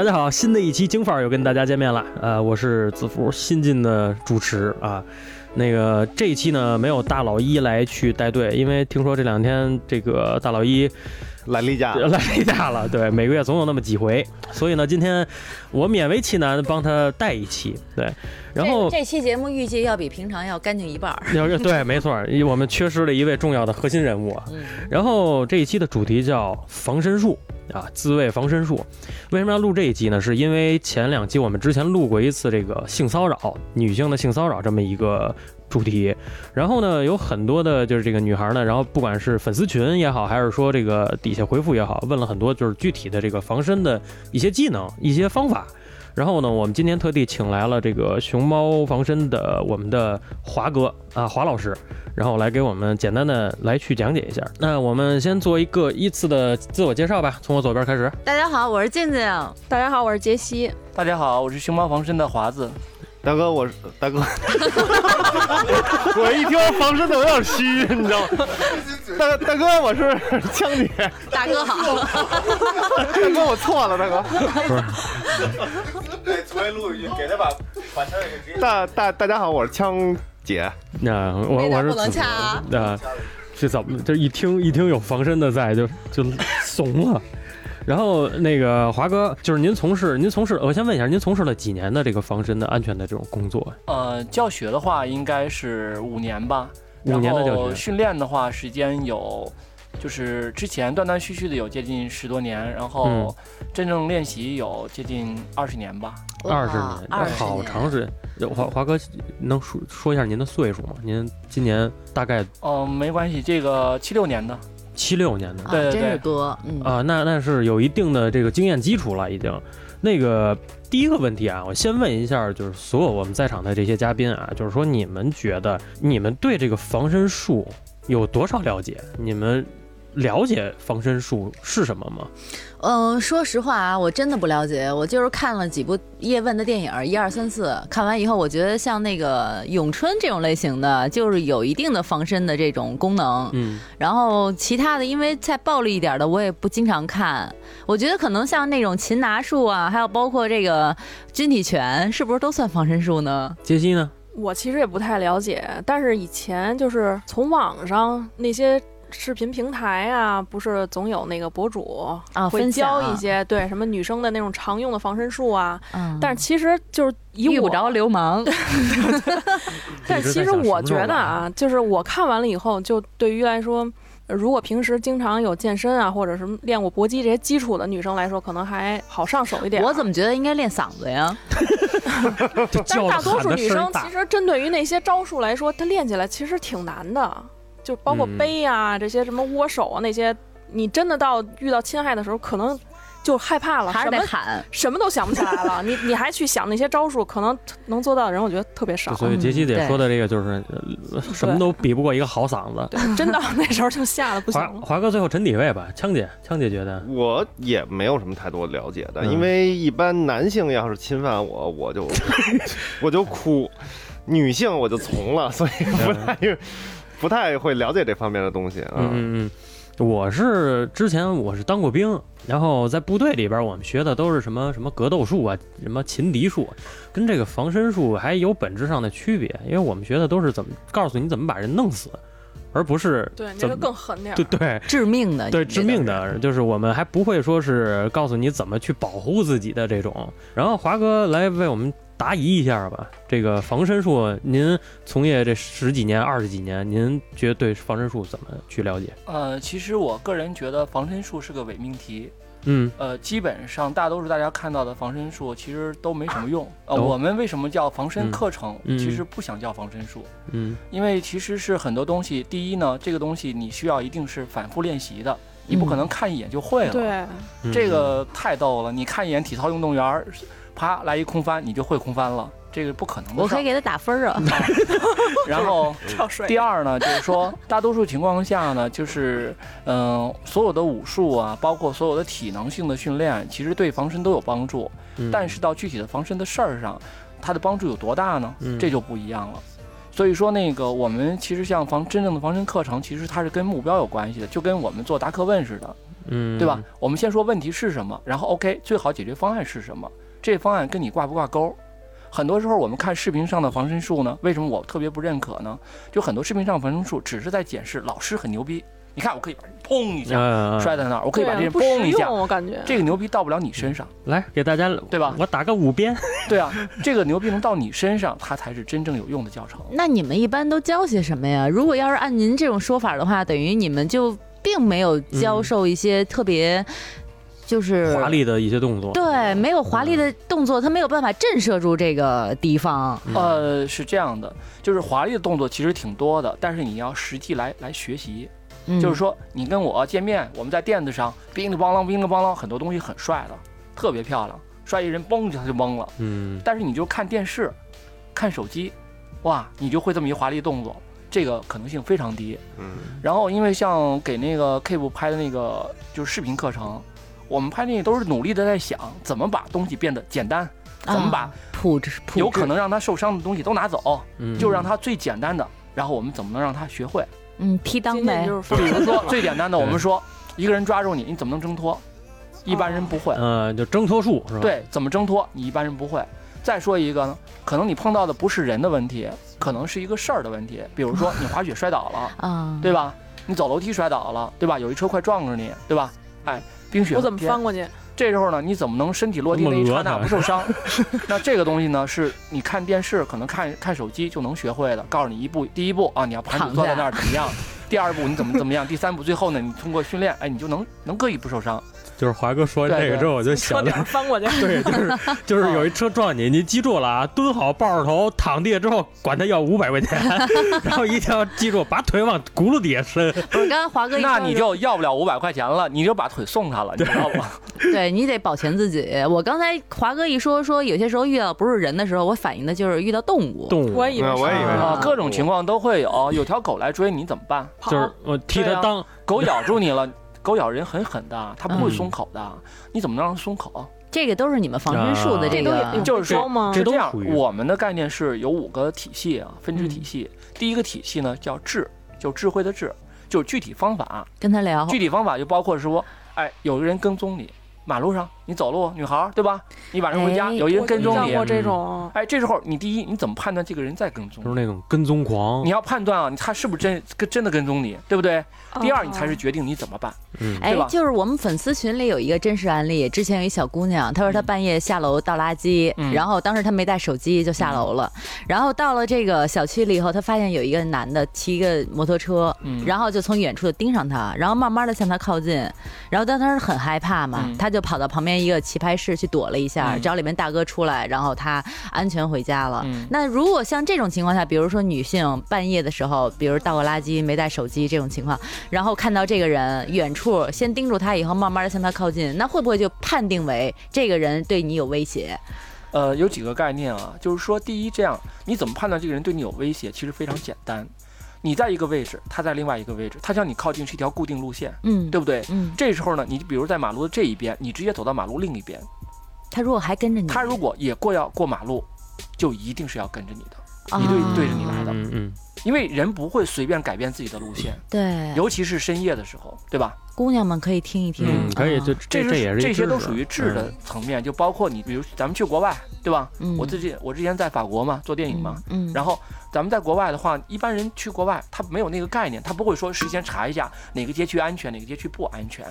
大家好，新的一期京范儿又跟大家见面了。呃，我是子福，新晋的主持啊。那个这一期呢，没有大老一来去带队，因为听说这两天这个大老一来例假，来例假了。对，每个月总有那么几回，所以呢，今天我勉为其难帮他带一期。对，然后这期节目预计要比平常要干净一半儿。要 对，没错，我们缺失了一位重要的核心人物。嗯，然后这一期的主题叫防身术。啊，自卫防身术，为什么要录这一集呢？是因为前两期我们之前录过一次这个性骚扰，女性的性骚扰这么一个主题，然后呢，有很多的就是这个女孩呢，然后不管是粉丝群也好，还是说这个底下回复也好，问了很多就是具体的这个防身的一些技能、一些方法。然后呢，我们今天特地请来了这个熊猫防身的我们的华哥啊，华老师，然后来给我们简单的来去讲解一下。那我们先做一个依次的自我介绍吧，从我左边开始。大家好，我是静静。大家好，我是杰西。大家好，我是熊猫防身的华子。大哥，我是大哥，我一听防身的有点虚，你知道吗？大大哥，我是 枪姐。大哥好。大哥，我错了，大哥。不是。对，重新录一句，给他把把枪给大大大家好，我是枪姐。那我我是不能掐啊。那是怎么？这一听一听有防身的在，就就怂了。然后那个华哥，就是您从事您从事，我先问一下，您从事了几年的这个防身的安全的这种工作？呃，教学的话应该是五年吧。五年的教学。训练的话，时间有，就是之前断断续续的有接近十多年，然后真正练习有接近二十年吧。二十年，好长时间。华华哥能说说一下您的岁数吗？您今年大概？哦，没关系，这个七六年的。七六年的，对，真是多，嗯啊，那那是有一定的这个经验基础了，已经。那个第一个问题啊，我先问一下，就是所有我们在场的这些嘉宾啊，就是说你们觉得你们对这个防身术有多少了解？你们了解防身术是什么吗？嗯，说实话啊，我真的不了解。我就是看了几部叶问的电影，一二三四，看完以后，我觉得像那个咏春这种类型的，就是有一定的防身的这种功能。嗯，然后其他的，因为再暴力一点的，我也不经常看。我觉得可能像那种擒拿术啊，还有包括这个军体拳，是不是都算防身术呢？杰西呢？我其实也不太了解，但是以前就是从网上那些。视频平台啊，不是总有那个博主啊，会教一些对什么女生的那种常用的防身术啊。嗯，但是其实就是遇不着流氓。但其实我觉得啊，就是我看完了以后，就对于来说，如果平时经常有健身啊，或者什么练过搏击这些基础的女生来说，可能还好上手一点。我怎么觉得应该练嗓子呀？但是大多数女生其实针对于那些招数来说，她练起来其实挺难的。就包括背啊，这些什么握手啊，那些你真的到遇到侵害的时候，可能就害怕了，还是得喊，什么都想不起来了。你你还去想那些招数，可能能做到的人，我觉得特别少。所以杰西姐说的这个就是什么都比不过一个好嗓子，真到那时候就吓得不行。华华哥最后沉底位吧，枪姐，枪姐觉得我也没有什么太多了解的，因为一般男性要是侵犯我，我就 我就哭，女性我就从了，所以不太。不太会了解这方面的东西啊。嗯嗯，我是之前我是当过兵，然后在部队里边，我们学的都是什么什么格斗术啊，什么擒敌术，跟这个防身术还有本质上的区别。因为我们学的都是怎么告诉你怎么把人弄死，而不是对那个更狠点，对对，致命的，对致命的，就是我们还不会说是告诉你怎么去保护自己的这种。然后华哥来为我们。答疑一下吧，这个防身术，您从业这十几年、二十几年，您觉得对防身术怎么去了解？呃，其实我个人觉得防身术是个伪命题。嗯，呃，基本上大多数大家看到的防身术其实都没什么用。呃，我们为什么叫防身课程？其实不想叫防身术。嗯，因为其实是很多东西，第一呢，这个东西你需要一定是反复练习的，你不可能看一眼就会了。对，这个太逗了，你看一眼体操运动员。啪来一空翻，你就会空翻了，这个不可能的。我可以给他打分啊。然后第二呢，就是说大多数情况下呢，就是嗯，所有的武术啊，包括所有的体能性的训练，其实对防身都有帮助。但是到具体的防身的事儿上，它的帮助有多大呢？这就不一样了。所以说那个我们其实像防真正的防身课程，其实它是跟目标有关系的，就跟我们做达克问似的。嗯，对吧？我们先说问题是什么，然后 OK，最好解决方案是什么？这方案跟你挂不挂钩？很多时候我们看视频上的防身术呢，为什么我特别不认可呢？就很多视频上防身术只是在解释老师很牛逼，你看我可以把人砰一下摔在那儿，我可以把这人砰一下，我感觉这个牛逼到不了你身上。来给大家对吧？我打个五鞭。对啊，这个牛逼能到你身上，它才是真正有用的教程。那你们一般都教些什么呀？如果要是按您这种说法的话，等于你们就并没有教授一些特别。就是华丽的一些动作，对，没有华丽的动作，他没有办法震慑住这个敌方。呃，是这样的，就是华丽的动作其实挺多的，但是你要实际来来学习。就是说，你跟我见面，我们在垫子上，乒里乓啷，乒里乓啷，很多东西很帅的，特别漂亮，帅一人，嘣一下就懵了。嗯。但是你就看电视，看手机，哇，你就会这么一华丽动作，这个可能性非常低。嗯。然后，因为像给那个 Keep 拍的那个就是视频课程。我们拍电影都是努力的在想怎么把东西变得简单，怎么把铺置有可能让他受伤的东西都拿走，就让他最简单的。然后我们怎么能让他学会？嗯，踢裆呗。比如说 最简单的，我们说一个人抓住你，你怎么能挣脱？一般人不会。嗯，就挣脱术是吧？对，怎么挣脱？你一般人不会。再说一个呢，可能你碰到的不是人的问题，可能是一个事儿的问题。比如说你滑雪摔倒了，啊，对吧？你走楼梯摔倒了，对吧？有一车快撞着你，对吧？哎。冰雪，我怎么翻过去？这时候呢，你怎么能身体落地那一刹那不受伤？那这个东西呢，是你看电视，可能看看手机就能学会的。告诉你一步，第一步啊，你要盘腿坐在那儿怎么样？第二步你怎么怎么样？第三步最后呢，你通过训练，哎，你就能能可以不受伤。就是华哥说这个之后，我就想着翻过去。对，就是 就是有一车撞你，你记住了啊，蹲好，抱着头，躺地下之后，管他要五百块钱，然后一定要记住，把腿往轱辘底下伸。不是，刚刚华哥，那你就要不了五百块钱了，你就把腿送他了，你知道吗？对你得保全自己。我刚才华哥一说说，有些时候遇到不是人的时候，我反映的就是遇到动物。动物，我以为，我以为啊，各种情况都会有。有条狗来追你怎么办？就是我替他当狗咬住你了。狗咬人很狠的，它不会松口的。你怎么能让它松口？这个都是你们防身术的这个，就是吗？是这样。我们的概念是有五个体系啊，分支体系。第一个体系呢叫智，就智慧的智，就是具体方法。跟他聊。具体方法就包括说，哎，有个人跟踪你。马路上，你走路，女孩对吧？你晚上回家，有一人跟踪你，这种，哎，这时候你第一，你怎么判断这个人在跟踪？就是那种跟踪狂。你要判断啊，他是不是真跟真的跟踪你，对不对？第二，你才是决定你怎么办。嗯，哎，就是我们粉丝群里有一个真实案例，之前有一小姑娘，她说她半夜下楼倒垃圾，然后当时她没带手机就下楼了，然后到了这个小区里以后，她发现有一个男的骑一个摩托车，然后就从远处就盯上她，然后慢慢的向她靠近，然后当时很害怕嘛，她就跑到旁边一个棋牌室去躲了一下，只要里面大哥出来，然后他安全回家了。那如果像这种情况下，比如说女性半夜的时候，比如倒个垃圾没带手机这种情况，然后看到这个人远处。处先盯住他，以后慢慢的向他靠近，那会不会就判定为这个人对你有威胁？呃，有几个概念啊，就是说，第一，这样你怎么判断这个人对你有威胁？其实非常简单，你在一个位置，他在另外一个位置，他向你靠近是一条固定路线，嗯，对不对？嗯，这时候呢，你比如在马路的这一边，你直接走到马路另一边，他如果还跟着你，他如果也过要过马路，就一定是要跟着你的，一对对着你来的，嗯嗯。因为人不会随便改变自己的路线，对，尤其是深夜的时候，对吧？姑娘们可以听一听，可以，就这这也是这些都属于质的层面，就包括你，比如咱们去国外，对吧？我自己我之前在法国嘛，做电影嘛，嗯，然后咱们在国外的话，一般人去国外他没有那个概念，他不会说事先查一下哪个街区安全，哪个街区不安全，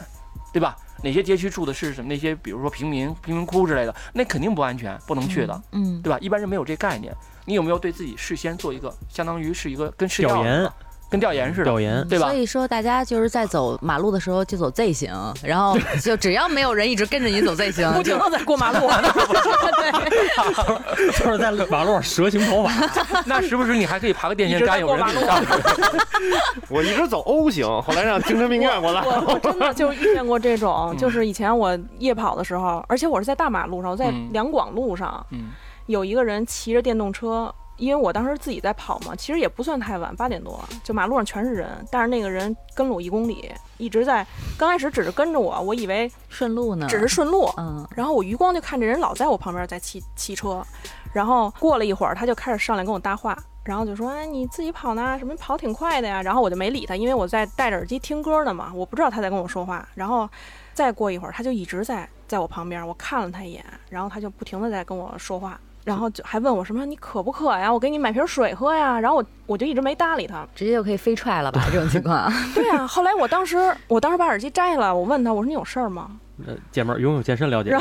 对吧？哪些街区住的是什么？那些比如说贫民、贫民窟之类的，那肯定不安全，不能去的，嗯，对吧？一般人没有这概念。你有没有对自己事先做一个，相当于是一个跟试调研，跟调研似的，调研，对吧？所以说，大家就是在走马路的时候就走 Z 型，然后 就只要没有人一直跟着你走 Z 型，不停的在过马路，对，就是在马路上蛇形跑法。那时不时你还可以爬个电线杆，有人给你上。我一直走 O 型，后来让精神病院过来。我我真的就遇见过这种，就是以前我夜跑的时候，而且我是在大马路上，我在两广路上。嗯。有一个人骑着电动车，因为我当时自己在跑嘛，其实也不算太晚，八点多，就马路上全是人，但是那个人跟了我一公里，一直在，刚开始只是跟着我，我以为顺路呢，只是顺路，嗯，然后我余光就看这人老在我旁边在骑骑车，然后过了一会儿，他就开始上来跟我搭话，然后就说：“哎，你自己跑呢？什么跑挺快的呀？”然后我就没理他，因为我在戴着耳机听歌呢嘛，我不知道他在跟我说话。然后再过一会儿，他就一直在在我旁边，我看了他一眼，然后他就不停的在跟我说话，然后就还问我什么：“你渴不渴呀？我给你买瓶水喝呀。”然后我我就一直没搭理他，直接就可以飞踹了吧？这种情况。对啊，后来我当时我当时把耳机摘了，我问他，我说：“你有事儿吗？” 呃，姐们儿游泳健身了解，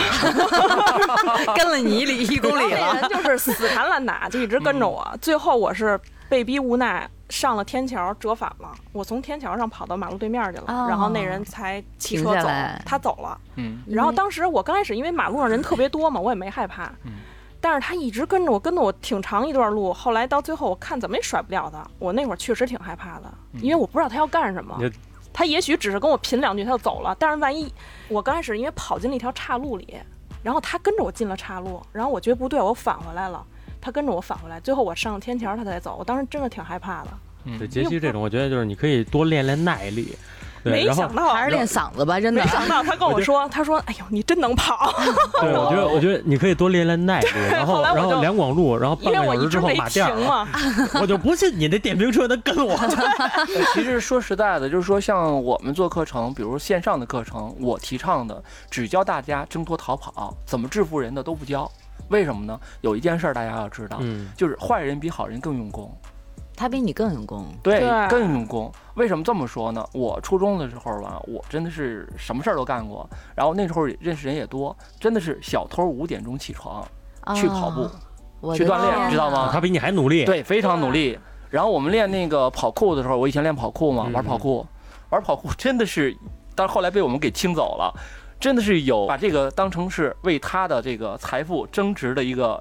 跟了你一里一公里了，人就是死缠烂打，就一直跟着我。最后我是被逼无奈上了天桥，折返了。我从天桥上跑到马路对面去了，然后那人才骑车走，他走了。嗯，然后当时我刚开始因为马路上人特别多嘛，我也没害怕。嗯，但是他一直跟着我，跟着我挺长一段路。后来到最后，我看怎么也甩不了他。我那会儿确实挺害怕的，因为我不知道他要干什么。他也许只是跟我贫两句，他就走了。但是万一我刚开始因为跑进了一条岔路里，然后他跟着我进了岔路，然后我觉得不对，我返回来了，他跟着我返回来，最后我上了天桥，他才走。我当时真的挺害怕的。对，杰西这种，我觉得就是你可以多练练耐力。没想到还是练嗓子吧，真的。没想到他跟我说，他说：“哎呦，你真能跑。”对，我觉得，我觉得你可以多练练耐力。然后，然后两广路，然后半个小时之后马甸嘛，我就不信你那电瓶车能跟我。其实说实在的，就是说像我们做课程，比如线上的课程，我提倡的只教大家挣脱逃跑，怎么制服人的都不教。为什么呢？有一件事大家要知道，就是坏人比好人更用功。他比你更用功，对，更用功。为什么这么说呢？我初中的时候吧，我真的是什么事儿都干过。然后那时候认识人也多，真的是小偷五点钟起床去跑步，去锻炼，知道吗？他比你还努力，对，非常努力。然后我们练那个跑酷的时候，我以前练跑酷嘛，玩跑酷，玩跑酷真的是，但是后来被我们给清走了，真的是有把这个当成是为他的这个财富增值的一个。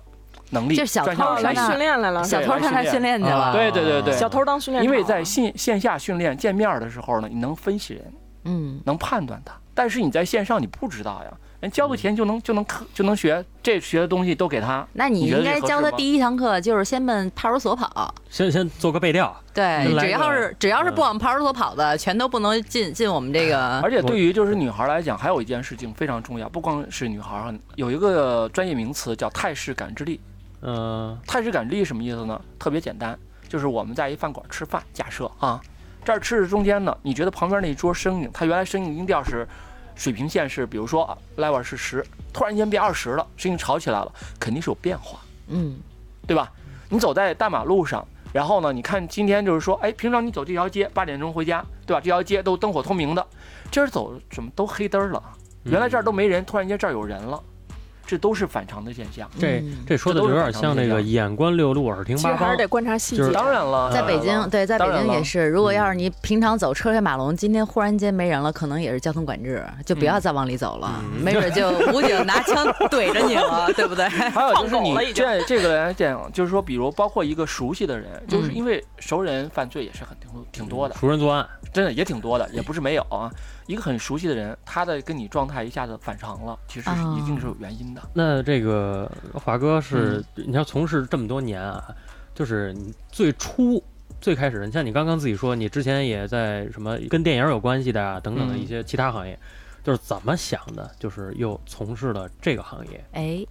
能力就小偷来训练来了，小偷上来训练去了。对对对对，小偷当训练。因为在线线下训练见面的时候呢，你能分析人，嗯，能判断他。但是你在线上你不知道呀，人交个钱就能就能课就能学，这学的东西都给他。那你应该教他第一堂课就是先奔派出所跑，先先做个背调。对，只要是只要是不往派出所跑的，全都不能进进我们这个。而且对于就是女孩来讲，还有一件事情非常重要，不光是女孩，有一个专业名词叫态势感知力。嗯，态势感知力什么意思呢？特别简单，就是我们在一饭馆吃饭，假设啊，这儿吃着中间呢，你觉得旁边那一桌声音，它原来声音音调是水平线是，比如说 level 是十，突然间变二十了，声音吵起来了，肯定是有变化，嗯，对吧？你走在大马路上，然后呢，你看今天就是说，哎，平常你走这条街八点钟回家，对吧？这条街都灯火通明的，今儿走怎么都黑灯了？原来这儿都没人，突然间这儿有人了。这都是反常的现象。这这说的有点像那个眼观六路，耳听八方。还是得观察细节。当然了，在北京，对，在北京也是。如果要是你平常走车水马龙，今天忽然间没人了，可能也是交通管制，就不要再往里走了，没准就 武警拿枪怼着你了，对不对？还有就是你这这个来讲，就是说，比如包括一个熟悉的人，就是因为熟人犯罪也是很挺挺多的，熟人作案真的也挺多的，也不是没有啊。一个很熟悉的人，他的跟你状态一下子反常了，其实是一定是有原因的。那这个华哥是，你要从事这么多年啊，就是你最初最开始，你像你刚刚自己说，你之前也在什么跟电影有关系的啊等等的一些其他行业，就是怎么想的，就是又从事了这个行业？哎，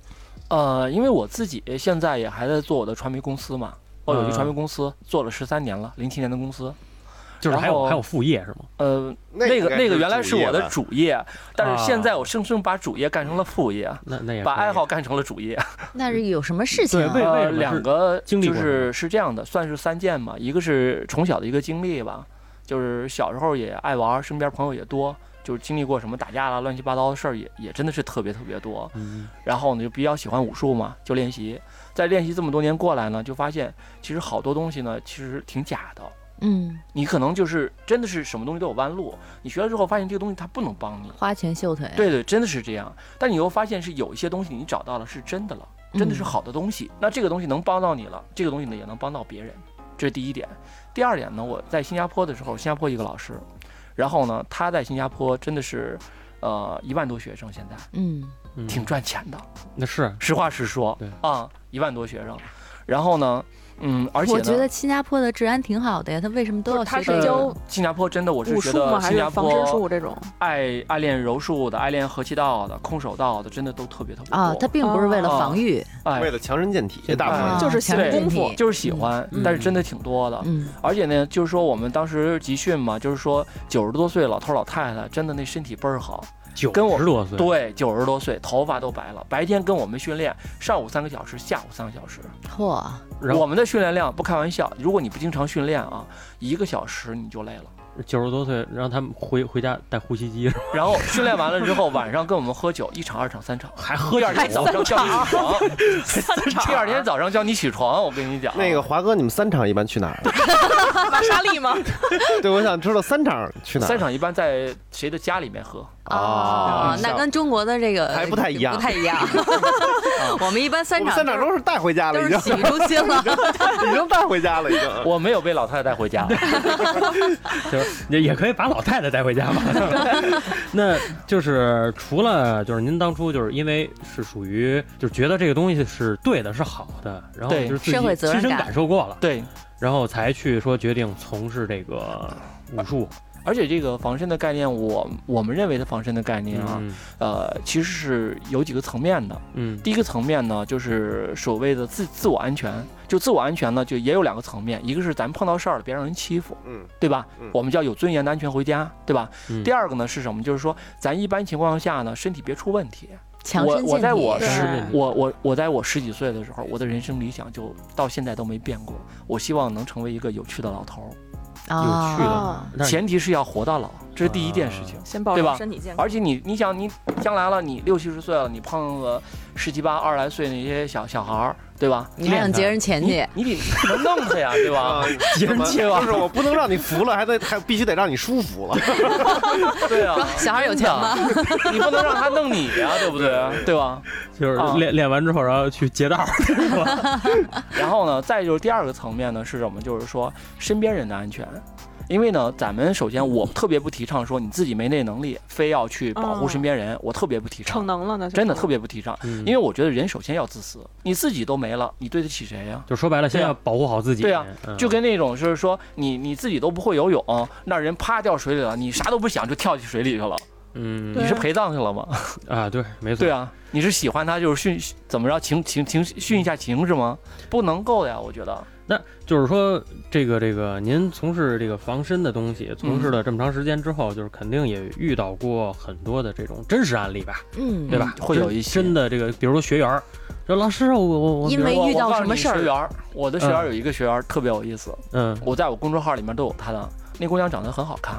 呃，因为我自己现在也还在做我的传媒公司嘛，我有一传媒公司做了十三年了，零七年的公司。就是还有还有副业是吗？呃，那个那个原来是我的主业，但是现在我生生把主业干成了副业，那那也把爱好干成了主业。那是有什么事情？对，呃，两个就是是这样的，算是三件嘛。一个是从小的一个经历吧，就是小时候也爱玩，身边朋友也多，就是经历过什么打架啦、乱七八糟的事儿也也真的是特别特别多。嗯。然后呢，就比较喜欢武术嘛，就练习。在练习这么多年过来呢，就发现其实好多东西呢，其实挺假的。嗯，你可能就是真的是什么东西都有弯路。你学了之后发现这个东西它不能帮你，花拳绣腿。对对，真的是这样。但你又发现是有一些东西你找到了是真的了，真的是好的东西。那这个东西能帮到你了，这个东西呢也能帮到别人，这是第一点。第二点呢，我在新加坡的时候，新加坡一个老师，然后呢他在新加坡真的是，呃一万多学生现在，嗯，挺赚钱的。那是实话实说，对啊，一万多学生。然后呢？嗯，而且我觉得新加坡的治安挺好的呀，他为什么都要他是教新加坡真的我是觉得新加坡这种？爱爱练柔术的、爱练合气道的、空手道的，真的都特别特别多。啊。他并不是为了防御，为了强身健体，这大部分。就是喜欢功夫，就是喜欢，但是真的挺多的。嗯，而且呢，就是说我们当时集训嘛，就是说九十多岁老头老太太，真的那身体倍儿好。九十多岁，对，九十多岁，头发都白了。白天跟我们训练，上午三个小时，下午三个小时。嚯！我们的训练量不开玩笑，如果你不经常训练啊，一个小时你就累了。九十多岁，让他们回回家带呼吸机，然后训练完了之后，晚上跟我们喝酒，一场、二场、三场，还喝。第二天早上叫你起床，第二天早上叫你起床，我跟你讲。那个华哥，你们三场一般去哪儿？玛莎丽吗？对，我想知道三场去哪儿。三场一般在谁的家里面喝？哦，那跟中国的这个还不太一样，不太一样。我们一般三场，三场都是带回家了，已经洗浴中心了，已经带回家了，已经。我没有被老太太带回家，就是也也可以把老太太带回家嘛。那就是除了就是您当初就是因为是属于就是觉得这个东西是对的，是好的，然后就是自己亲身感受过了，对，然后才去说决定从事这个武术。而且这个防身的概念，我我们认为的防身的概念啊，呃，其实是有几个层面的。嗯，第一个层面呢，就是所谓的自自我安全。就自我安全呢，就也有两个层面，一个是咱碰到事儿了别让人欺负，嗯，对吧？我们叫有尊严的安全回家，对吧？第二个呢是什么？就是说咱一般情况下呢，身体别出问题。我我在我十我我我在我十几岁的时候，我的人生理想就到现在都没变过。我希望能成为一个有趣的老头儿。有趣的，前提是要活到老，这是第一件事情，先保证身体健康。而且你，你想，你将来了，你六七十岁了，你碰个十七八、二十来岁那些小小孩儿。对吧？你还想劫人钱去？你得能弄他呀，对吧？劫人钱就是我不能让你服了，还得还必须得让你舒服了。对啊，小孩有钱吗？你不能让他弄你呀，对不对？对吧？就是练练完之后，然后去劫道。然后呢，再就是第二个层面呢是什么？就是说身边人的安全。因为呢，咱们首先我特别不提倡说你自己没那能力，非要去保护身边人，我特别不提倡。逞能了呢？真的特别不提倡。因为我觉得人首先要自私，你自己都没了，你对得起谁呀？就说白了，先要保护好自己。对呀，就跟那种就是说你你自己都不会游泳，那人啪掉水里了，你啥都不想就跳进水里去了。嗯，你是陪葬去了吗？啊，对，没错。对啊，你是喜欢他就是训怎么着情情情训一下情是吗？不能够的呀，我觉得。那就是说，这个这个，您从事这个防身的东西，从事了这么长时间之后，就是肯定也遇到过很多的这种真实案例吧？嗯，对吧？会有一些真的这个，比如说学员说老师，我我我因为遇到什么事儿？学员我的学员有一个学员特别有意思，嗯，我在我公众号里面都有他的，那姑娘长得很好看。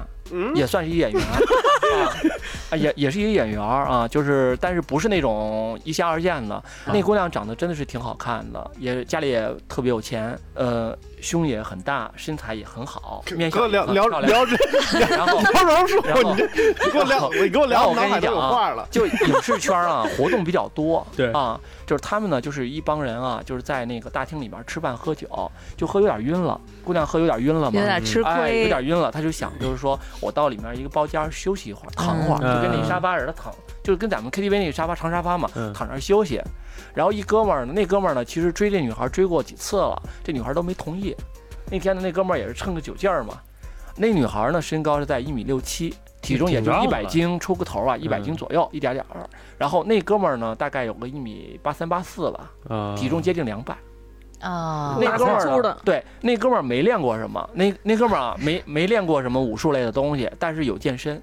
也算是一演员 啊，也也是一个演员啊，就是但是不是那种一线二线的。那姑娘长得真的是挺好看的，也家里也特别有钱，呃，胸也很大，身材也很好，面相聊聊聊这，然后聊柔术，你给我聊，你给我聊，我跟你讲啊，就影视圈啊，活动比较多，对。啊，就是他们呢，就是一帮人啊，就是在那个大厅里面吃饭喝酒，就喝有点晕了，姑娘喝有点晕了嘛，有点吃亏，有点晕了，他就想就是说。我到里面一个包间休息一会儿，躺会儿，就跟那沙发似的躺，就是跟咱们 KTV 那个沙发长沙发嘛，躺那儿休息。然后一哥们儿呢，那哥们儿呢，其实追这女孩追过几次了，这女孩都没同意。那天呢，那哥们儿也是趁个酒劲儿嘛。那女孩呢，身高是在一米六七，体重也就一百斤出个头啊，一百斤左右，一点点儿。然后那哥们儿呢，大概有个一米八三八四吧，体重接近两百。啊，那哥们儿对，那哥们儿没练过什么，那那哥们儿啊，没没练过什么武术类的东西，但是有健身，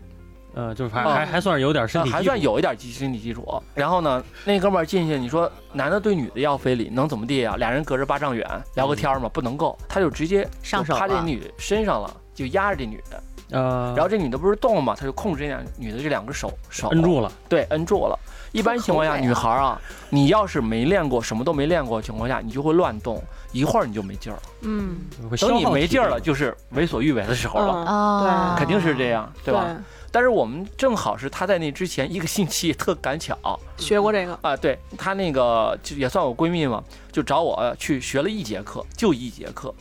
呃，就是还还还算是有点身体，还算有一点基身体基础。然后呢，那哥们儿进去，你说男的对女的要非礼，能怎么地啊？俩人隔着八丈远聊个天嘛，不能够，他就直接上手，趴这女身上了，就压着这女的，呃，然后这女的不是动了嘛，他就控制这两女的这两个手手。摁住了，对，摁住了。一般情况下，女孩啊，你要是没练过，什么都没练过情况下，你就会乱动，一会儿你就没劲儿了。嗯，等你没劲儿了，就是为所欲为的时候了。啊，对，肯定是这样，对吧？但是我们正好是他在那之前一个星期特赶巧学过这个啊，对他那个就也算我闺蜜嘛，就找我去学了一节课，就一节课，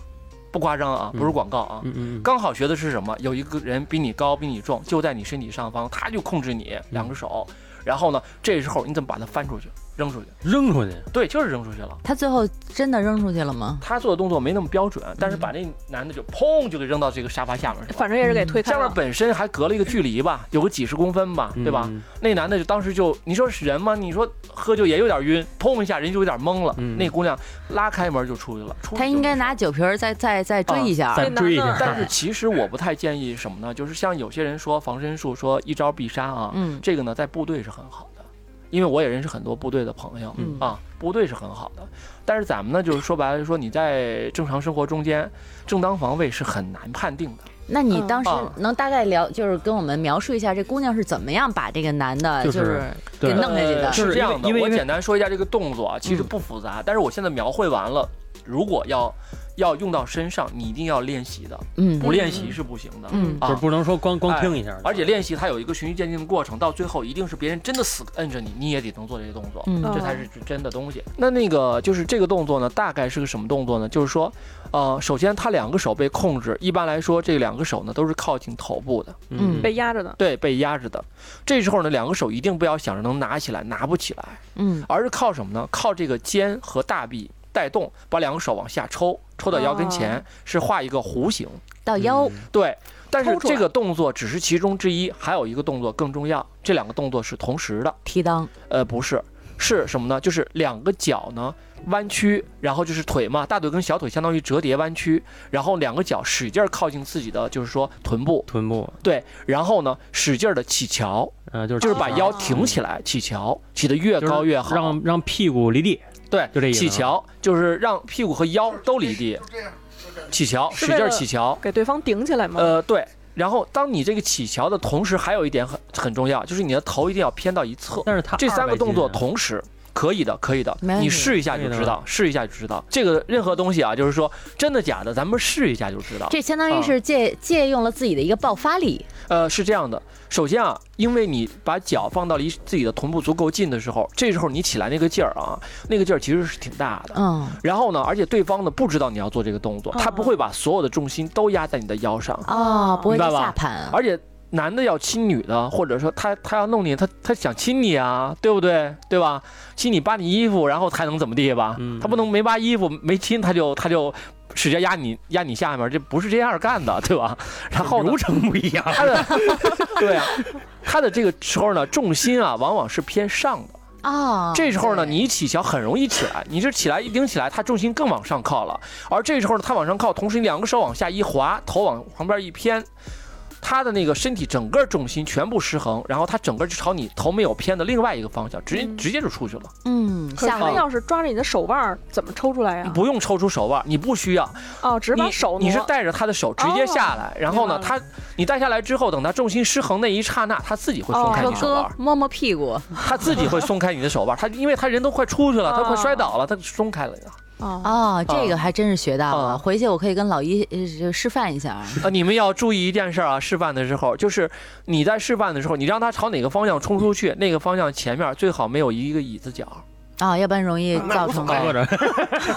不夸张啊，不是广告啊。嗯嗯。刚好学的是什么？有一个人比你高，比你重，就在你身体上方，他就控制你两个手。然后呢？这时候你怎么把它翻出去？扔出去，扔出去，对，就是扔出去了。他最后真的扔出去了吗？他做的动作没那么标准，但是把那男的就砰就给扔到这个沙发下面去了。反正也是给推开下面。本身还隔了一个距离吧，有个几十公分吧，对吧？嗯？那男的就当时就，你说是人吗？你说喝酒也有点晕，砰一下人就有点懵了。嗯那姑娘拉开门就出去了，出去他应该拿酒瓶再再再追一下。再追一下，但是其实我不太建议什么呢？就是像有些人说防身术，说一招必杀啊，嗯这个呢在部队是很好的，因为我也认识很多部队的朋友、嗯啊，部队是很好的。但是咱们呢，就是说白了，说你在正常生活中间，正当防卫是很难判定的。那你当时啊能大概聊，就是跟我们描述一下这姑娘是怎么样把这个男的，就就是是给弄下去的呃？就是是这样的，因为我简单说一下这个动作啊，其实不复杂，但是我现在描绘完了，如果要要用到身上，你一定要练习的，嗯。不练习是不行的。嗯。啊。就是不能说光光听一下，而且练习它有一个循序渐进的过程，到最后一定是别人真的死摁着你，你也得能做这些动作，嗯。这才是真的东西。那那个就是这个动作呢，大概是个什么动作呢？就是说，呃，首先他两个手被控制，一般来说这两个手呢都是靠近头部的，嗯。被压着的，对，被压着的。这时候呢，两个手一定不要想着能拿起来，拿不起来，嗯。而是靠什么呢？靠这个肩和大臂带动，把两个手往下抽，抽到腰跟前，哦是画一个弧形。到腰，对，但是这个动作只是其中之一，还有一个动作更重要，这两个动作是同时的。提裆，呃，不是，是什么呢？就是两个脚呢弯曲，然后就是腿嘛，大腿跟小腿相当于折叠弯曲，然后两个脚使劲儿靠近自己的，就是说臀部，臀部，对，然后呢使劲儿的起桥，呃，就是就是把腰挺起来，起桥，起得越高越好。让让屁股离地，对，就这意思啊起桥就是让屁股和腰都离地，起桥，使劲起桥。给对方顶起来吗？呃，对。然后，当你这个起桥的同时，还有一点很很重要，就是你的头一定要偏到一侧。但是他这三个动作同时可以的，可以的你试一下就知道，试一下就知道。这个任何东西啊，就是说真的假的，咱们试一下就知道。这相当于是借借用了自己的一个爆发力。呃，是这样的，首先啊，因为你把脚放到离自己的臀部足够近的时候，这时候你起来那个劲儿啊，那个劲儿其实是挺大的。嗯然后呢，而且对方呢不知道你要做这个动作，他不会把所有的重心都压在你的腰上，哦，不会是明白吧下盘。而且男的要亲女的，或者说他他要弄你，他他想亲你啊，对不对？对吧？亲你扒你衣服，然后才能怎么地吧？嗯他不能没扒衣服没亲他就他就使劲压你压你下面，这不是这样干的，对吧？然后流程不一样，他的 对啊，他的这个时候呢，重心啊往往是偏上的。哦，这时候呢，你一起桥很容易起来，你这起来一顶起来，它重心更往上靠了。而这时候呢，它往上靠，同时你两个手往下一滑，头往旁边一偏，它的那个身体整个重心全部失衡，然后他整个就朝你头没有偏的另外一个方向，直接嗯直接就出去了。嗯，可是他要是抓着你的手腕，怎么抽出来呀？不用抽出手腕，你不需要，哦，只是把你手你是带着他的手直接下来，然后呢，他你带下来之后，等他重心失衡那一刹那，他自己会松开说你手腕哥。摸摸屁股，他自己会松开你的手腕，他因为他人都快出去了，他快摔倒了，他松开了呀。哦，哦，这个还真是学到了，啊回去我可以跟老一呃这个示范一下。呃，你们要注意一件事儿啊，示范的时候，就是你在示范的时候，你让他朝哪个方向冲出去，那个方向前面最好没有一个椅子角。啊，要不然容易造成啊或者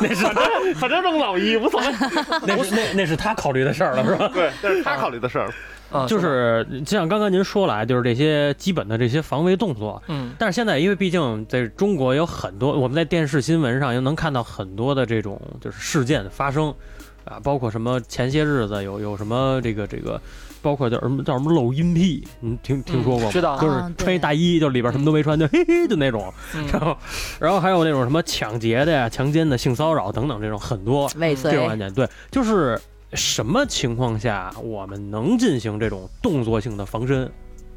那是反正扔老一无所谓。那是那那是他考虑的事儿了，是吧？对，那是他考虑的事儿。啊，就是就像刚刚您说了啊，就是这些基本的这些防卫动作。嗯。但是现在，因为毕竟在中国有很多，我们在电视新闻上也能看到很多的这种就是事件发生，啊，包括什么前些日子有有什么这个这个，包括叫什么叫什么露阴癖，你听听说过吗？知道。就是穿一大衣，就里边什么都没穿，就嘿嘿就那种，嗯。然后然后还有那种什么抢劫的呀、强奸的、性骚扰等等这种很多这种案件。对，就是什么情况下我们能进行这种动作性的防身？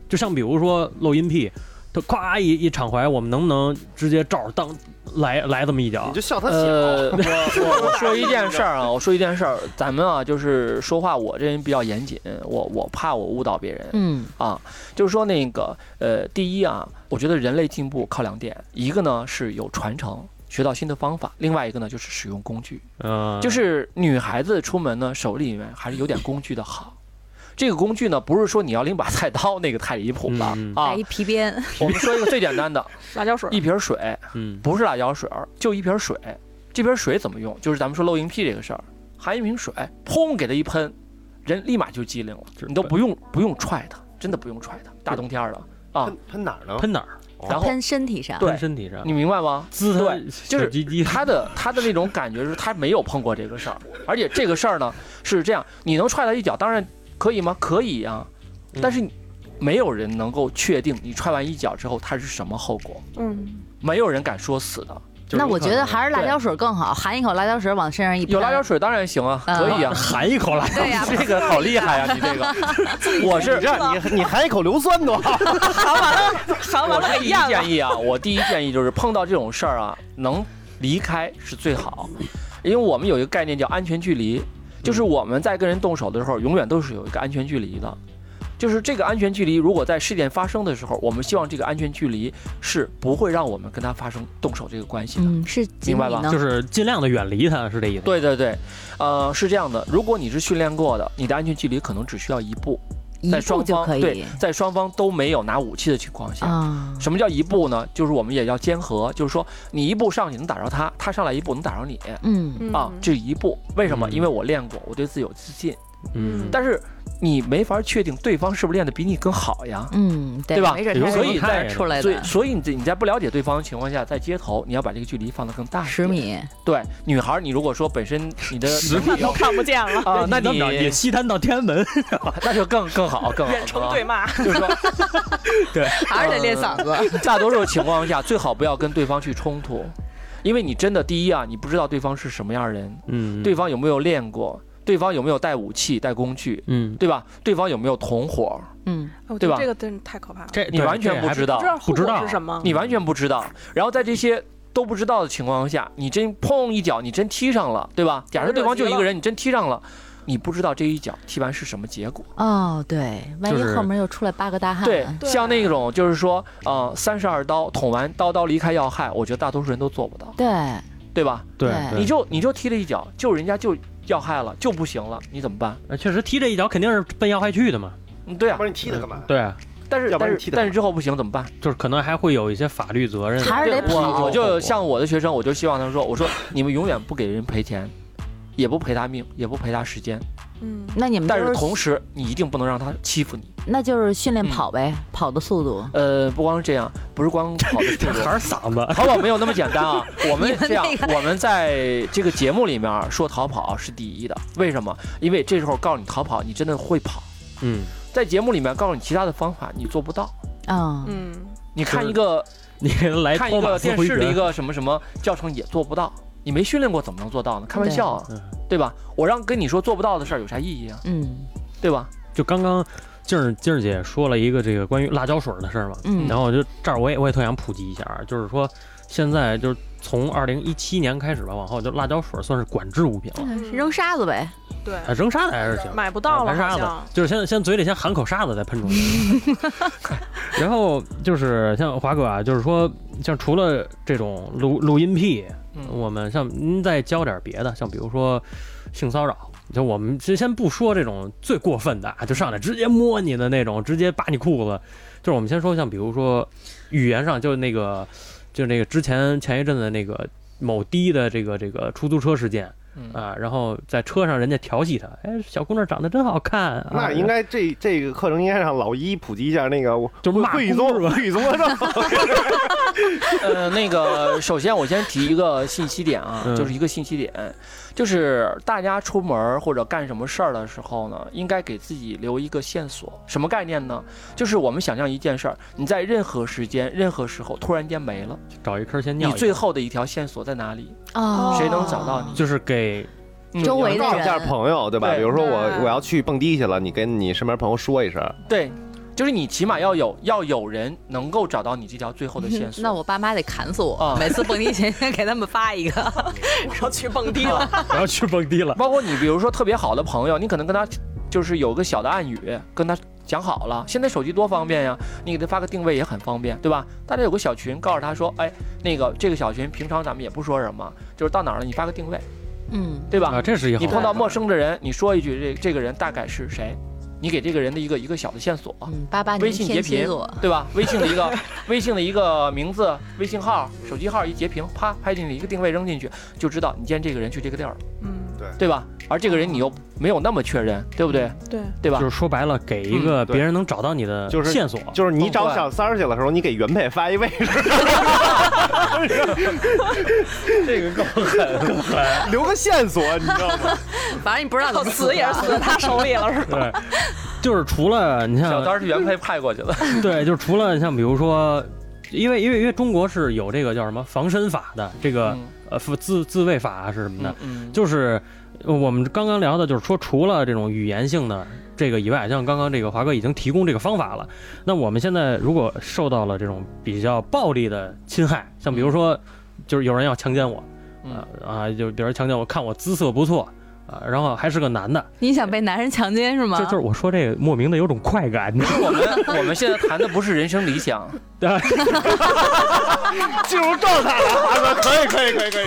就像比如说露阴癖，他咵一一敞怀，我们能不能直接照着当来来这么一脚你？就笑他呃，小，我我我说一件事儿啊，我说一件事儿，咱们啊就是说话，我这人比较严谨，我我怕我误导别人嗯啊，就是说那个呃，第一啊，我觉得人类进步靠两点，一个呢是有传承。学到新的方法，另外一个呢就是使用工具。嗯，就是女孩子出门呢，手里面还是有点工具的好。这个工具呢，不是说你要拎把菜刀，那个太离谱了、嗯啊带一。皮鞭，我们说一个最简单的，辣椒水，一瓶水，嗯不是辣椒水，就一瓶水。这瓶水怎么用？就是咱们说漏阴癖这个事儿，含一瓶水，砰给它一喷，人立马就机灵了，你都不用不用踹它，真的不用踹它。大冬天的啊喷，喷哪儿呢？喷哪儿？然后喷身体上，对喷身体上，你明白吗？滋他对就是他的他的那种感觉是他没有碰过这个事儿，而且这个事儿呢是这样，你能踹他一脚，当然可以吗？可以呀、嗯但是没有人能够确定你踹完一脚之后他是什么后果，嗯，没有人敢说死的。那我觉得还是辣椒水更好，含一口辣椒水往身上一喷，有辣椒水当然行啊，嗯可以啊。含一口辣椒对呀，这个好厉害啊、你这个，我是你这样你你含一口硫酸多好。含完了我是第一给咽了。建议啊，我第一建议就是碰到这种事儿啊，能离开是最好，因为我们有一个概念叫安全距离，就是我们在跟人动手的时候，永远都是有一个安全距离的。就是这个安全距离，如果在事件发生的时候，我们希望这个安全距离是不会让我们跟他发生动手这个关系的。嗯，是明白吧？就是尽量的远离他，是这意思。对对对，呃，是这样的，如果你是训练过的，你的安全距离可能只需要一步，一在双步就可方对，在双方都没有拿武器的情况下，啊。什么叫一步呢？就是我们也要兼合，就是说你一步上去能打着他，他上来一步能打着你嗯嗯啊，这一步。为什么？嗯因为我练过，我对自己有自信。嗯，但是你没法确定对方是不是练得比你更好呀。嗯，对吧所以在出来的所以所以你在你在不了解对方的情况下，在街头你要把这个距离放得更大一点。十米，对，女孩你如果说本身你的十米都看不见了，啊，那你也你西单到天安门，那就更更好更好。远程对骂。就是说 还是得练嗓子。大多数情况下，最好不要跟对方去冲突，因为你真的第一啊，你不知道对方是什么样的人，嗯，对方有没有练过，对方有没有带武器、带工具，嗯，对吧？对方有没有同伙，嗯，对吧这个真是太可怕了，这你完全不知道不知，道后不知道果是什么。你完全不知道。然后在这些都不知道的情况下，你真砰一脚，你真踢上了，对吧？假设对方就一个人，你真踢上了。你不知道这一脚踢完是什么结果，哦，对，万一后面又出来八个大汉，对，对像那种就是说，呃，三十二刀捅完，刀刀离开要害，我觉得大多数人都做不到，对，对吧？对对，你就你就踢了一脚，就人家就要害了，就不行了，你怎么办？呃确实踢这一脚肯定是奔要害去的嘛。嗯，对啊要不，然你踢他干嘛？对啊，但是但要不然你踢他是但是之后不行怎么办？就是可能还会有一些法律责任。还是得对我跑我就像我的学生，我就希望他说，我说你们永远不给人赔钱，也不赔他命，也不赔他时间，嗯，那你们但就是是同时你一定不能让他欺负你。那就是训练嗯跑呗，跑的速度。呃，不光是这样，不是光跑的速度。还是嗓子。逃跑没有那么简单啊！我们这样那，个我们在这个节目里面说逃跑是第一的，为什么？因为这时候告诉你逃跑，你真的会跑。嗯，在节目里面告诉你其他的方法，你做不到。啊，嗯，你看一个你来看一个电视的一。个什么什么教程也做不到，你没训练过怎么能做到呢？开玩笑啊，嗯，对吧？我让跟你说做不到的事儿有啥意义啊？嗯对吧？就刚刚静儿静儿姐说了一个这个关于辣椒水的事儿嘛，嗯然后我就这儿我也我也特想普及一下啊，就是说现在就是从二零一七年开始吧，往后就辣椒水算是管制物品了，嗯扔沙子呗。对，啊，扔沙子还是行，买不到了，盘沙子。就是先先嘴里先含口沙子再喷出去。然后就是像华哥啊，就是说像除了这种录录音癖，我们像您再教点别的，像比如说性骚扰。就我们先先不说这种最过分的啊，就上来直接摸你的那种，直接扒你裤子。就是我们先说像比如说语言上，就那个就那个之前前一阵子那个某滴的这个这个出租车事件啊，然后在车上人家调戏他，哎，小姑娘长得真好看啊，那应该这这个课程应该让老一普及一下那个就是骂会语姑是吧综会语综合症。呃，那个，首先我先提一个信息点啊，嗯。就是一个信息点，就是大家出门或者干什么事儿的时候呢，应该给自己留一个线索。什么概念呢？就是我们想象一件事儿，你在任何时间、任何时候突然间没了，找一坑先尿。你最后的一条线索在哪里？哦，谁能找到你？就是给嗯周围的一下朋友，对吧？对比如说我我要去蹦迪去了，你跟你身边朋友说一声，对，就是你起码要有要有人能够找到你这条最后的线 索。那我爸妈得砍死我啊，每次蹦迪前先给他们发一个。我要去蹦迪了，我要去蹦迪了，包括你，比如说特别好的朋友，你可能跟他就是有个小的暗语，跟他讲好了。现在手机多方便呀，你给他发个定位也很方便，对吧？大家有个小群，告诉他说，哎，那个这个小群平常咱们也不说什么，就是到哪儿了你发个定位，嗯，对吧？啊，这是一好。你碰到陌生的人，你说一句这这个人大概是谁，你给这个人的一个一个小的线索。嗯，八八微信截屏，对吧？微信的一个 微信的一个名字、微信号、手机号一截屏，啪拍进去一个定位扔进去，就知道你今天这个人去这个地儿了。嗯，对，吧？而这个人你又没有那么确认，对不对？对对吧？就是说白了，给一个别人能找到你的线索。就是你找小三儿去的时候，你给原配发一位置。这个更狠，够狠，留个线索，你知道吗？反正你不知道怎么死也是死在他手里了，是吧？对，就是除了你像小三是原配派过去的。对，就是除了像比如说，因为因为因为中国是有这个叫什么防身法的，这个呃自自卫法是什么的？就是。我们刚刚聊的就是说，除了这种语言性的这个以外，像刚刚这个华哥已经提供这个方法了。那我们现在如果受到了这种比较暴力的侵害，像比如说，就是有人要强奸我，啊啊，就比如强奸我，看我姿色不错。啊，然后还是个男的，你想被男人强奸是吗？就就是我说这个莫名的有种快感。我 们我们现在谈的不是人生理想，对，进入状态了，华哥，可以可以可以可以。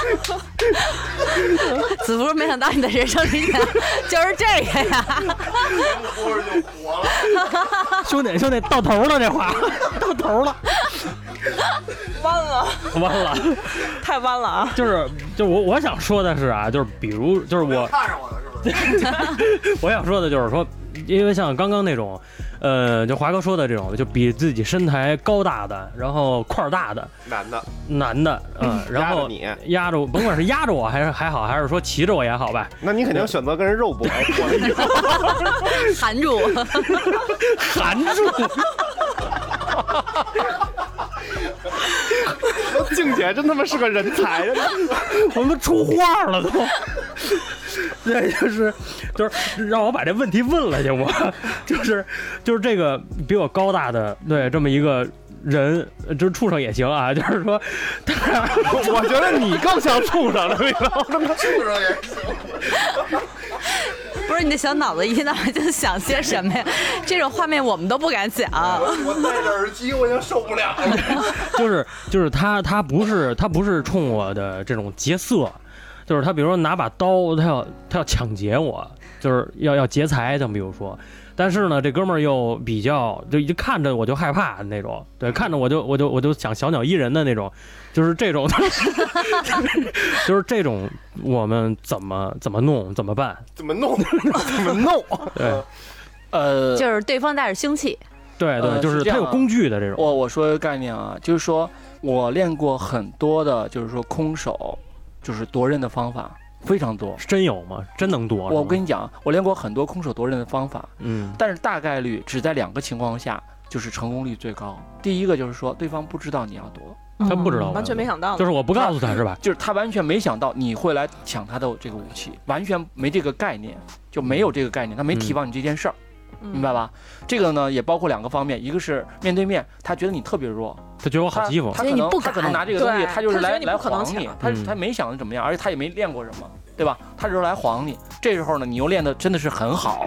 子福，没想到你的人生理想就是这个呀！活着就活了，兄弟兄弟，到头了这话，到头了。弯了，弯了，太弯了啊！就是，就我我想说的是啊，就是比如，就是我看上我了是不是？我想说的就是说，因为像刚刚那种，呃，就华哥说的这种，就比自己身材高大的，然后块儿大的男的，男的，嗯，然后你压着我，甭管是压着我 还是还好，还是说骑着我也好吧，那你肯定选择跟人肉搏，含住，含住。静姐真他妈是个人才呀！我们出画了都。对，就是就是让我把这问题问了去，我 就是就是这个比我高大的对这么一个人，就是畜生也行啊，就是说，我觉得你更像畜生了，畜生也行。不是你的小脑子一到晚就想些什么呀？这种画面我们都不敢想。我戴着耳机我已经受不了了。就是就是他他不是他不是冲我的这种劫色，就是他比如说拿把刀，他要他要抢劫我，就是要要劫财，就比如说。但是呢，这哥们儿又比较就一看着我就害怕那种，对，看着我就我就我就想小鸟依人的那种，就是这种，就是这种，我们怎么怎么弄怎么办？怎么弄 怎么弄？对，呃，就是对方带着凶器，对对，就是他有工具的这种。我我说一个概念啊，就是说我练过很多的，就是说空手，就是夺人的方法。非常多，真有吗？真能多？我跟你讲，我练过很多空手夺人的方法，嗯，但是大概率只在两个情况下就是成功率最高。第一个就是说对方不知道你要夺，他不知道，完全没想到，就是我不告诉他是吧？就是他完全没想到你会来抢他的这个武器，完全没这个概念，就没有这个概念，他没提防你这件事儿。明白吧？这个呢也包括两个方面，一个是面对面，他觉得你特别弱，他觉得我好欺负，他可能他可能拿这个东西，他就是来来晃你，他他没想着怎么样，而且他也没练过什么，对吧？他就是来晃你。这时候呢，你又练的真的是很好，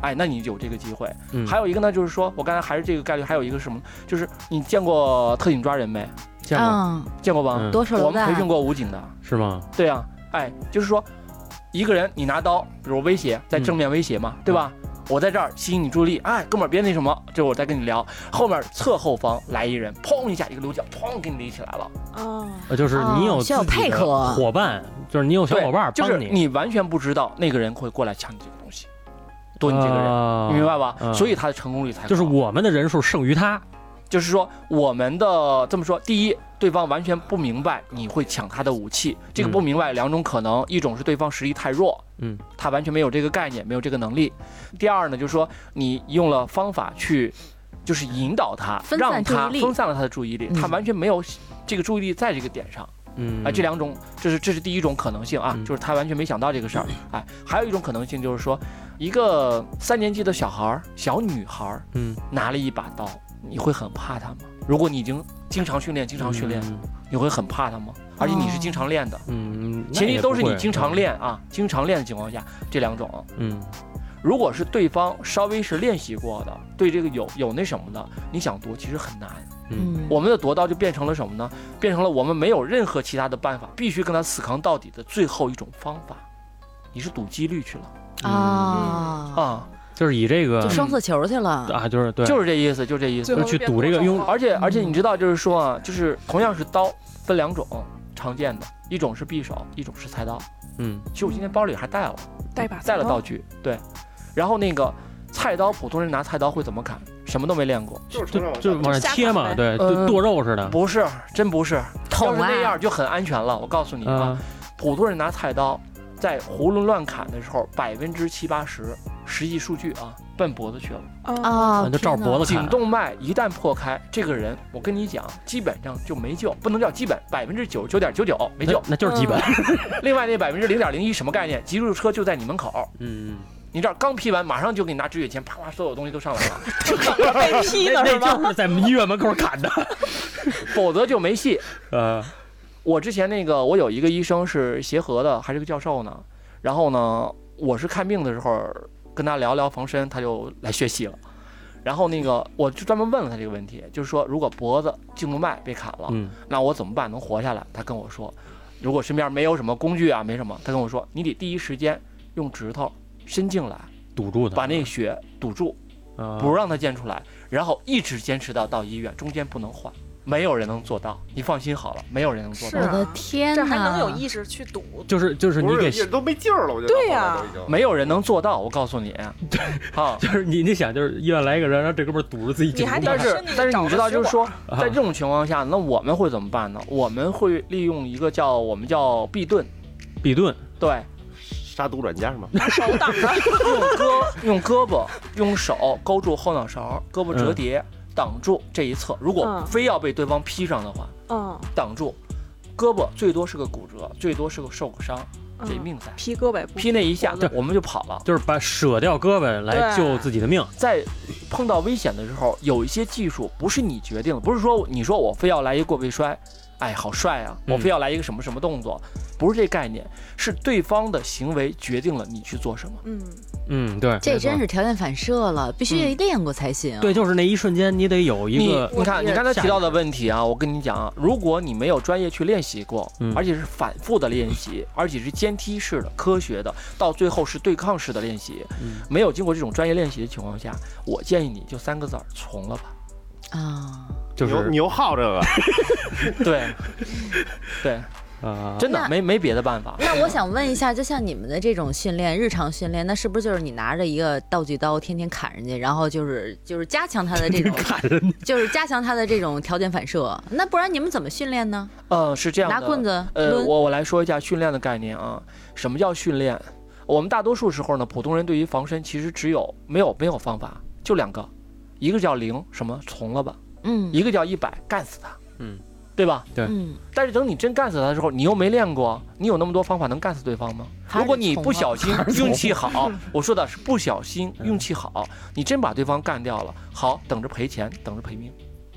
哎，那你有这个机会。还有一个呢，就是说我刚才还是这个概率，还有一个什么？就是你见过特警抓人没？见过，见过吧？多少我们培训过武警的，是吗？对啊，哎，就是说一个人你拿刀，比如威胁，在正面威胁嘛，对吧？我在这儿吸引你注意力，哎，哥们儿别那什么，这我再跟你聊。后面侧后方来一人，砰一下一个溜脚，砰给你立起来了。啊，就是你有需要配合伙伴，就是你有小伙伴帮你，你完全不知道那个人会过来抢你这个东西，多你这个人，你明白吧？所以他的成功率才就是我们的人数胜于他。就是说，我们的这么说，第一，对方完全不明白你会抢他的武器，这个不明白两种可能，一种是对方实力太弱，嗯，他完全没有这个概念，没有这个能力；第二呢，就是说你用了方法去，就是引导他，让他分散了他的注意力，他完全没有这个注意力在这个点上，嗯，啊，这两种，这是这是第一种可能性啊，就是他完全没想到这个事儿，哎，还有一种可能性就是说，一个三年级的小孩儿，小女孩儿，嗯，拿了一把刀。你会很怕他吗？如果你已经经常训练，经常训练，你会很怕他吗？而且你是经常练的，嗯，前提都是你经常练啊，经常练的情况下，这两种，嗯，如果是对方稍微是练习过的，对这个有有那什么的，你想夺其实很难，嗯，我们的夺刀就变成了什么呢？变成了我们没有任何其他的办法，必须跟他死扛到底的最后一种方法，你是赌几率去了。啊。啊。就是以这个就双色球去了啊，就是对，就是这意思，就这意思，就去赌这个用。而且而且你知道，就是说啊，就是同样是刀分两种，常见的，一种是匕首，一种是菜刀。嗯，其实我今天包里还带了，带把带了道具。对，然后那个菜刀，普通人拿菜刀会怎么砍？什么都没练过，就是就就往上切嘛，对，就剁肉似的。不是，真不是。要捅是那啊样就很安全了。我告诉你啊，啊，普通人拿菜刀在囫囵乱砍的时候，百分之七八十实际数据啊，奔脖子去了。啊，啊，就照脖子颈。动脉一旦破开，这个人我跟你讲，基本上就没救，不能叫基本，百分之九十九点九九没救。那就是基本。另外那百分之零点零一什么概念？急救车就在你门口，嗯，你这儿刚批完，马上就给你拿止血钳，啪啪，所有东西都上来了，被劈那呢是就是在医院门口砍的。否则就没戏。呃，我之前那个，我有一个医生是协和的，还是个教授呢。然后呢，我是看病的时候跟他聊聊防身，他就来学习了。然后那个，我就专门问了他这个问题，就是说，如果脖子颈动脉被砍了，嗯，那我怎么办能活下来？他跟我说，如果身边没有什么工具啊，没什么，他跟我说，你得第一时间用指头伸进来，堵住他，把那血堵住，啊不让它溅出来，然后一直坚持到到医院，中间不能换。没有人能做到，你放心好了，没有人能做到我。的天这！还能有意识去赌？就是就是你给不是都没劲儿了，我觉得对呀没有人能做到，我告诉你。对，啊，就是你你想就是医院来一个人，然后这哥们儿堵着自己颈你还动脉但是但是你知道，就是说，啊在这种情况下，那我们会怎么办呢？我们会利用一个叫我们叫避盾，避盾，对，杀毒软件是吗 手挡着，用胳用胳膊用手勾住后脑勺，胳膊折叠、挡住这一侧。如果嗯非要被对方劈上的话，嗯，挡住，胳膊最多是个骨折，最多是个受个伤，这嗯命在。劈胳膊，劈那一下对，我们就跑了。就是把舍掉胳膊来救自己的命。在碰到危险的时候，有一些技术不是你决定的，不是说你说我非要来一个过背摔，哎，好帅啊！嗯我非要来一个什么什么动作，不是这概念，是对方的行为决定了你去做什么。嗯，嗯，对，这真是条件反射了，必须得练过才行。对，就是那一瞬间，你得有一个你看，你刚才提到的问题啊，我跟你讲啊，如果你没有专业去练习过，嗯。而且是反复的练习，而且是阶梯式的、科学的，到最后是对抗式的练习，嗯。没有经过这种专业练习的情况下，我建议你就三个字儿：从了吧。啊，就是你又好这个，对，对，啊，真的没没别的办法。那我想问一下，就像你们的这种训练，日常训练，那是不是就是你拿着一个道具刀，天天砍人家，然后就是就是加强他的这种，砍人就是加强他的这种条件反射？那不然你们怎么训练呢？呃，是这样的，拿棍子呃，我我来说一下训练的概念啊。什么叫训练？我们大多数时候呢，普通人对于防身其实只有没有没有方法，就两个，一个叫零，什么从了吧，嗯一个叫一百，干死他，嗯，对吧？对。嗯，但是等你真干死他的时候，你又没练过，你有那么多方法能干死对方吗？如果你不小心运气好，我说的是不小心嗯。运气好，你真把对方干掉了，好，等着赔钱，等着赔命。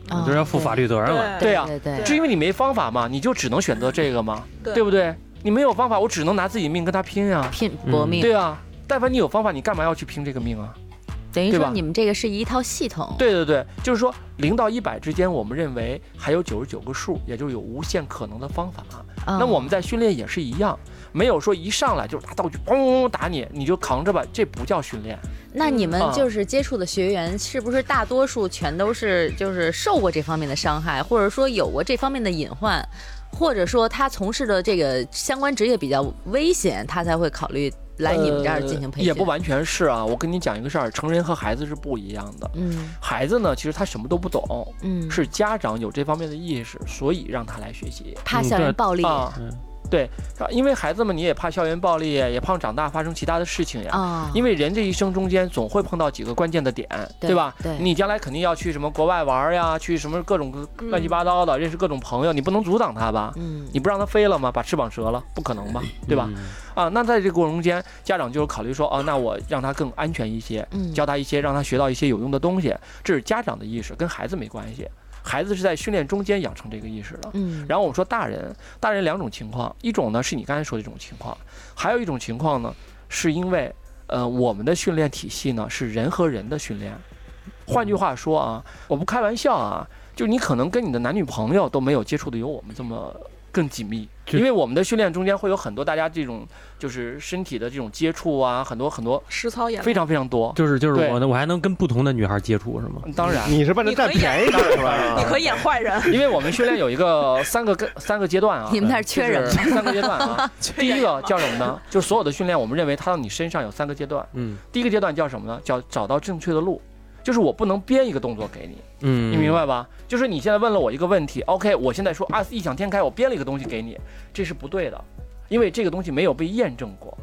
你就是要负法律责任了。对。呀。对对是因为你没方法嘛，你就只能选择这个嘛，对对不对？你没有方法，我只能拿自己命跟他拼呀、拼搏命，对啊，但凡你有方法，你干嘛要去拼这个命啊？等于说你们这个是一套系统。对对对，就是说零到一百之间，我们认为还有九十九个数，也就是有无限可能的方法。啊那我们在训练也是一样，没有说一上来就是拿道具砰砰砰打你，你就扛着吧，这不叫训练。那你们啊就是接触的学员，是不是大多数全都是就是受过这方面的伤害，或者说有过这方面的隐患，或者说他从事的这个相关职业比较危险，他才会考虑来你们这儿进行培训？呃也不完全是啊。我跟你讲一个事儿，成人和孩子是不一样的。嗯孩子呢，其实他什么都不懂，嗯，是家长有这方面的意识，所以让他来学习怕校园暴力。对，啊因为孩子们你也怕校园暴力，也怕长大发生其他的事情呀。啊，因为人这一生中间总会碰到几个关键的点，对吧？对你将来肯定要去什么国外玩呀，去什么各种乱七八糟的，认识各种朋友，你不能阻挡他吧？嗯你不让他飞了吗？把翅膀折了，不可能吧？对吧？嗯？啊，那在这个过程中间，家长就是考虑说，哦，那我让他更安全一些，嗯教他一些，让他学到一些有用的东西，这是家长的意识，跟孩子没关系。孩子是在训练中间养成这个意识的。嗯，然后我们说大人，大人两种情况，一种呢是你刚才说的这种情况，还有一种情况呢，是因为呃我们的训练体系呢是人和人的训练。换句话说啊，我不开玩笑啊，就你可能跟你的男女朋友都没有接触的有我们这么更紧密，因为我们的训练中间会有很多大家这种就是身体的这种接触啊，很多很多实操演非常非常多。就是就是我呢，我还能跟不同的女孩接触是吗？当然，你是奔着占便宜的是吧？你可以演坏人，因为我们训练有一个三个跟三个阶段啊。你们那是缺人三个阶段啊。第一个叫什么呢？就是所有的训练，我们认为它到你身上有三个阶段。嗯。第一个阶段叫什么呢？叫找到正确的路。就是我不能编一个动作给你，嗯，你明白吧？就是你现在问了我一个问题，OK，我现在说啊异想天开，我编了一个东西给你，这是不对的，因为这个东西没有被验证过，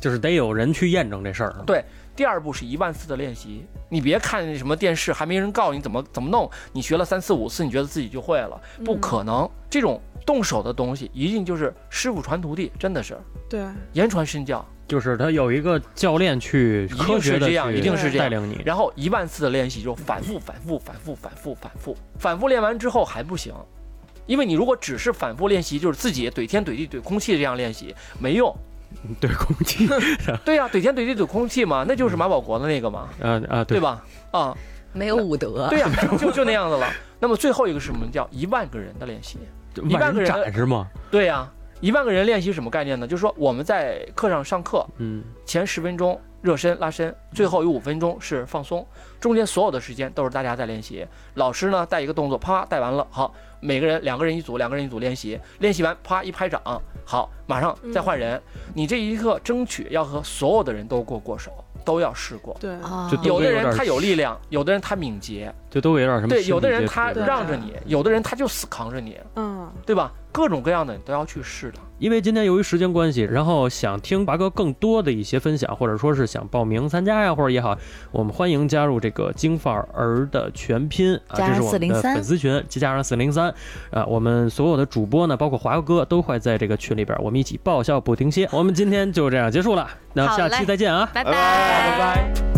就是得有人去验证这事儿。对，第二步是一万次的练习，你别看什么电视，还没人告诉你怎么怎么弄，你学了三四五次，你觉得自己就会了，不可能。这种动手的东西，一定就是师傅传徒弟，真的是，对，言传身教。就是他有一个教练去科学的一定是这样带领你，然后一万次的练习就反复反复反复反复反复反复练完之后还不行，因为你如果只是反复练习，就是自己怼天怼地怼空气这样练习没用，怼空气，对呀，怼天怼地怼空气嘛，那就是马保国的那个嘛，啊啊，对吧？啊，没有武德，对呀，就就那样子了。那么最后一个是什么叫一万个人的练习？一万个人是吗？对呀。一万个人练习什么概念呢？就是说我们在课上上课，嗯，前十分钟热身拉伸，最后有五分钟是放松，中间所有的时间都是大家在练习。老师呢带一个动作，啪带完了，好，每个人两个人一组，两个人一组练习，练习完啪一拍掌，好，马上再换人。你这一课争取要和所有的人都过过手。都要试过，对，有的人他有力量，有的人他敏捷，就都有点什么。对，有的人他让着你，有的人他就死扛着你，嗯，对吧？各种各样的你都要去试的。因为今天由于时间关系，然后想听华哥更多的一些分享，或者说是想报名参加呀，或者也好，我们欢迎加入这个金范儿的全拼啊，这是我们的粉丝群，加上四零三啊，我们所有的主播呢，包括华哥都会在这个群里边，我们一起爆笑不停歇。我们今天就这样结束了，那下期再见啊，拜拜拜拜。